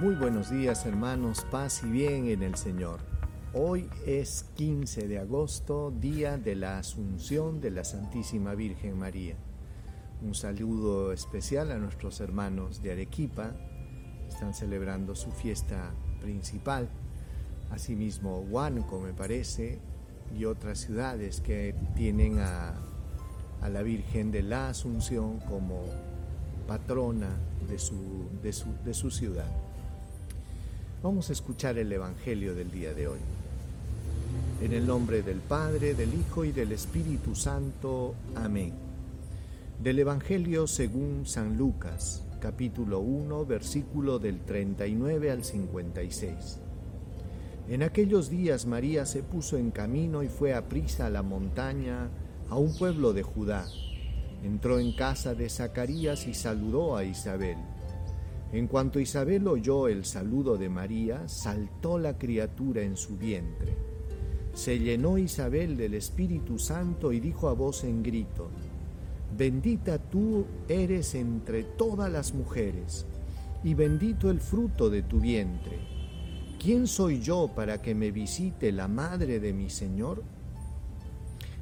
Muy buenos días hermanos, paz y bien en el Señor. Hoy es 15 de agosto, día de la Asunción de la Santísima Virgen María. Un saludo especial a nuestros hermanos de Arequipa, están celebrando su fiesta principal. Asimismo, Huánuco me parece, y otras ciudades que tienen a, la Virgen de la Asunción como patrona de su ciudad. Vamos a escuchar el Evangelio del día de hoy. En el nombre del Padre, del Hijo y del Espíritu Santo. Amén. Del Evangelio según San Lucas, capítulo 1, versículo del 39 al 56. En aquellos días María se puso en camino y fue a prisa a la montaña, a un pueblo de Judá. Entró en casa de Zacarías y saludó a Isabel. En cuanto Isabel oyó el saludo de María, saltó la criatura en su vientre. Se llenó Isabel del Espíritu Santo y dijo a voz en grito, Bendita tú eres entre todas las mujeres, y bendito el fruto de tu vientre. ¿Quién soy yo para que me visite la madre de mi Señor?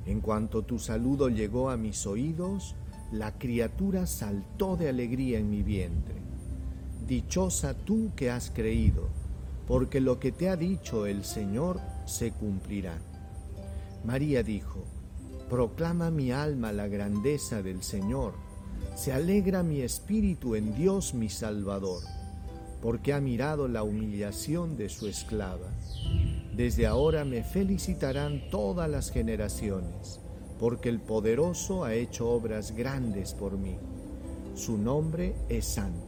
En cuanto tu saludo llegó a mis oídos, la criatura saltó de alegría en mi vientre. Dichosa tú que has creído, porque lo que te ha dicho el Señor se cumplirá. María dijo, Proclama mi alma la grandeza del Señor, se alegra mi espíritu en Dios mi Salvador, porque ha mirado la humillación de su esclava. Desde ahora me felicitarán todas las generaciones, porque el poderoso ha hecho obras grandes por mí. Su nombre es santo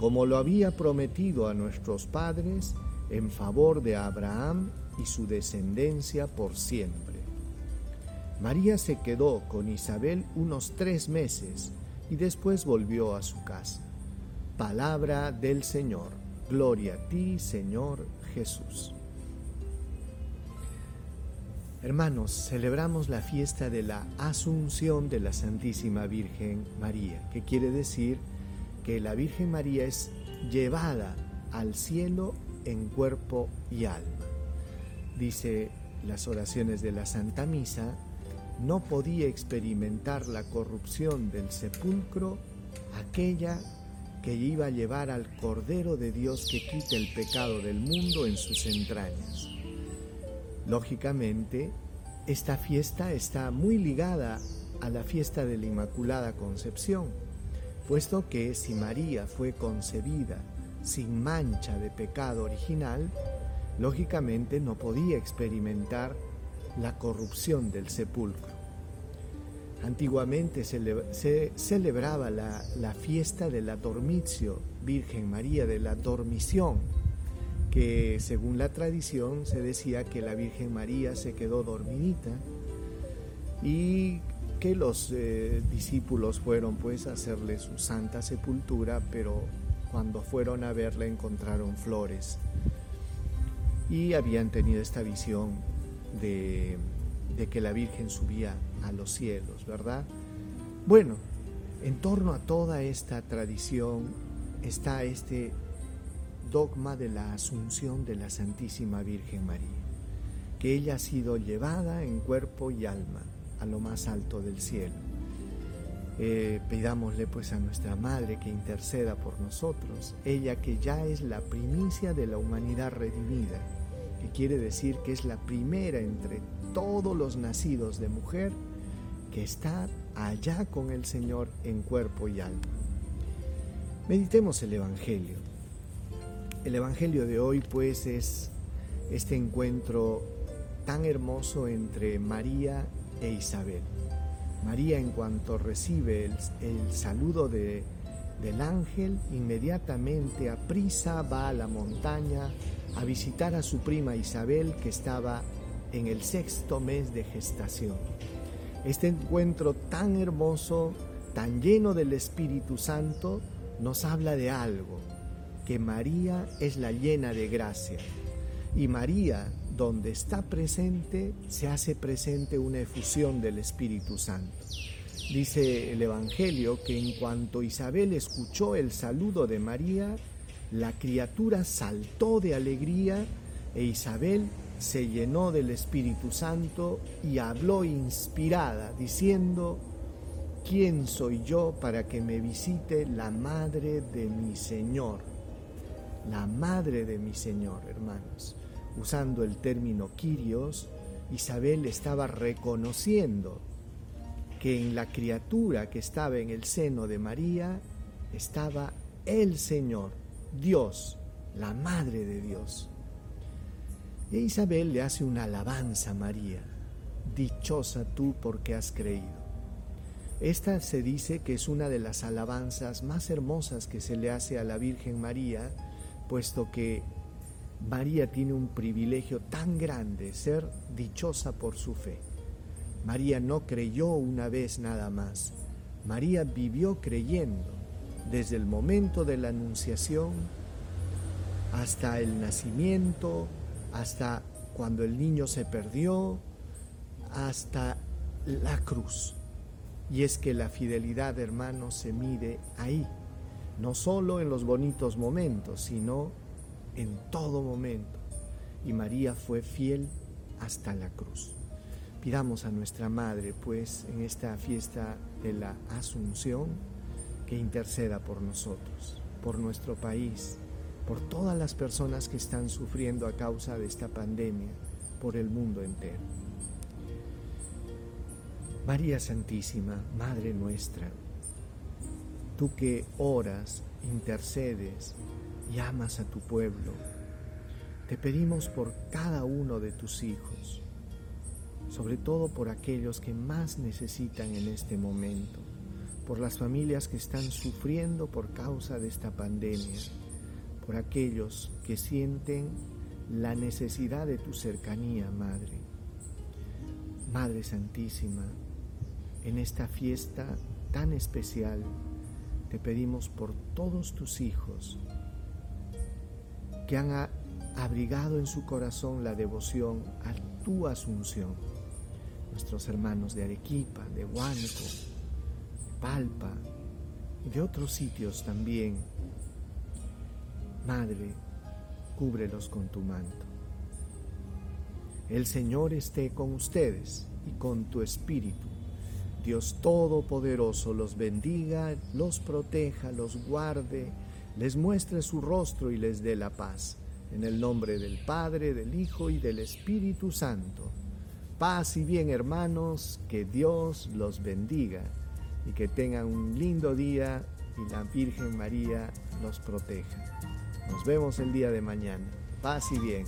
como lo había prometido a nuestros padres, en favor de Abraham y su descendencia por siempre. María se quedó con Isabel unos tres meses y después volvió a su casa. Palabra del Señor. Gloria a ti, Señor Jesús. Hermanos, celebramos la fiesta de la Asunción de la Santísima Virgen María, que quiere decir que la Virgen María es llevada al cielo en cuerpo y alma. Dice las oraciones de la Santa Misa, no podía experimentar la corrupción del sepulcro aquella que iba a llevar al Cordero de Dios que quita el pecado del mundo en sus entrañas. Lógicamente, esta fiesta está muy ligada a la fiesta de la Inmaculada Concepción puesto que si María fue concebida sin mancha de pecado original, lógicamente no podía experimentar la corrupción del sepulcro. Antiguamente se celebraba la, la, fiesta de la Dormitio, Virgen María de la Dormición, que según la tradición se decía que la Virgen María se quedó dormidita y que los eh, discípulos fueron pues a hacerle su santa sepultura, pero cuando fueron a verla encontraron flores y habían tenido esta visión de, de que la Virgen subía a los cielos, ¿verdad? Bueno, en torno a toda esta tradición está este dogma de la asunción de la Santísima Virgen María, que ella ha sido llevada en cuerpo y alma a lo más alto del cielo. Eh, pidámosle pues a nuestra Madre que interceda por nosotros, ella que ya es la primicia de la humanidad redimida, que quiere decir que es la primera entre todos los nacidos de mujer que está allá con el Señor en cuerpo y alma. Meditemos el Evangelio. El Evangelio de hoy pues es este encuentro tan hermoso entre María e Isabel. María en cuanto recibe el, saludo de, del ángel, inmediatamente a prisa va a la montaña a visitar a su prima Isabel que estaba en el sexto mes de gestación. Este encuentro tan hermoso, tan lleno del Espíritu Santo, nos habla de algo, que María es la llena de gracia. Y María, donde está presente, se hace presente una efusión del Espíritu Santo. Dice el Evangelio que en cuanto Isabel escuchó el saludo de María, la criatura saltó de alegría e Isabel se llenó del Espíritu Santo y habló inspirada, diciendo, ¿quién soy yo para que me visite la madre de mi Señor? La madre de mi Señor, hermanos. Usando el término Kyrios, Isabel estaba reconociendo que en la criatura que estaba en el seno de María estaba el Señor, Dios, la Madre de Dios. E Isabel le hace una alabanza a María, dichosa tú porque has creído. Esta se dice que es una de las alabanzas más hermosas que se le hace a la Virgen María, puesto que María tiene un privilegio tan grande, ser dichosa por su fe. María no creyó una vez nada más. María vivió creyendo desde el momento de la anunciación hasta el nacimiento, hasta cuando el niño se perdió, hasta la cruz. Y es que la fidelidad, hermanos, se mide ahí, no solo en los bonitos momentos, sino en todo momento. Y María fue fiel hasta la cruz. Pidamos a nuestra Madre, pues, en esta fiesta de la Asunción, que interceda por nosotros, por nuestro país, por todas las personas que están sufriendo a causa de esta pandemia, por el mundo entero. María Santísima, Madre nuestra, tú que oras, intercedes y amas a tu pueblo, te pedimos por cada uno de tus hijos, sobre todo por aquellos que más necesitan en este momento, por las familias que están sufriendo por causa de esta pandemia, por aquellos que sienten la necesidad de tu cercanía, Madre. Madre Santísima, en esta fiesta tan especial, te pedimos por todos tus hijos que han abrigado en su corazón la devoción a tu asunción nuestros hermanos de Arequipa, de Huánuco, Palpa y de otros sitios también. Madre, cúbrelos con tu manto. El Señor esté con ustedes y con tu espíritu. Dios Todopoderoso los bendiga, los proteja, los guarde, les muestre su rostro y les dé la paz. En el nombre del Padre, del Hijo y del Espíritu Santo. Paz y bien hermanos, que Dios los bendiga y que tengan un lindo día y la Virgen María los proteja. Nos vemos el día de mañana. Paz y bien.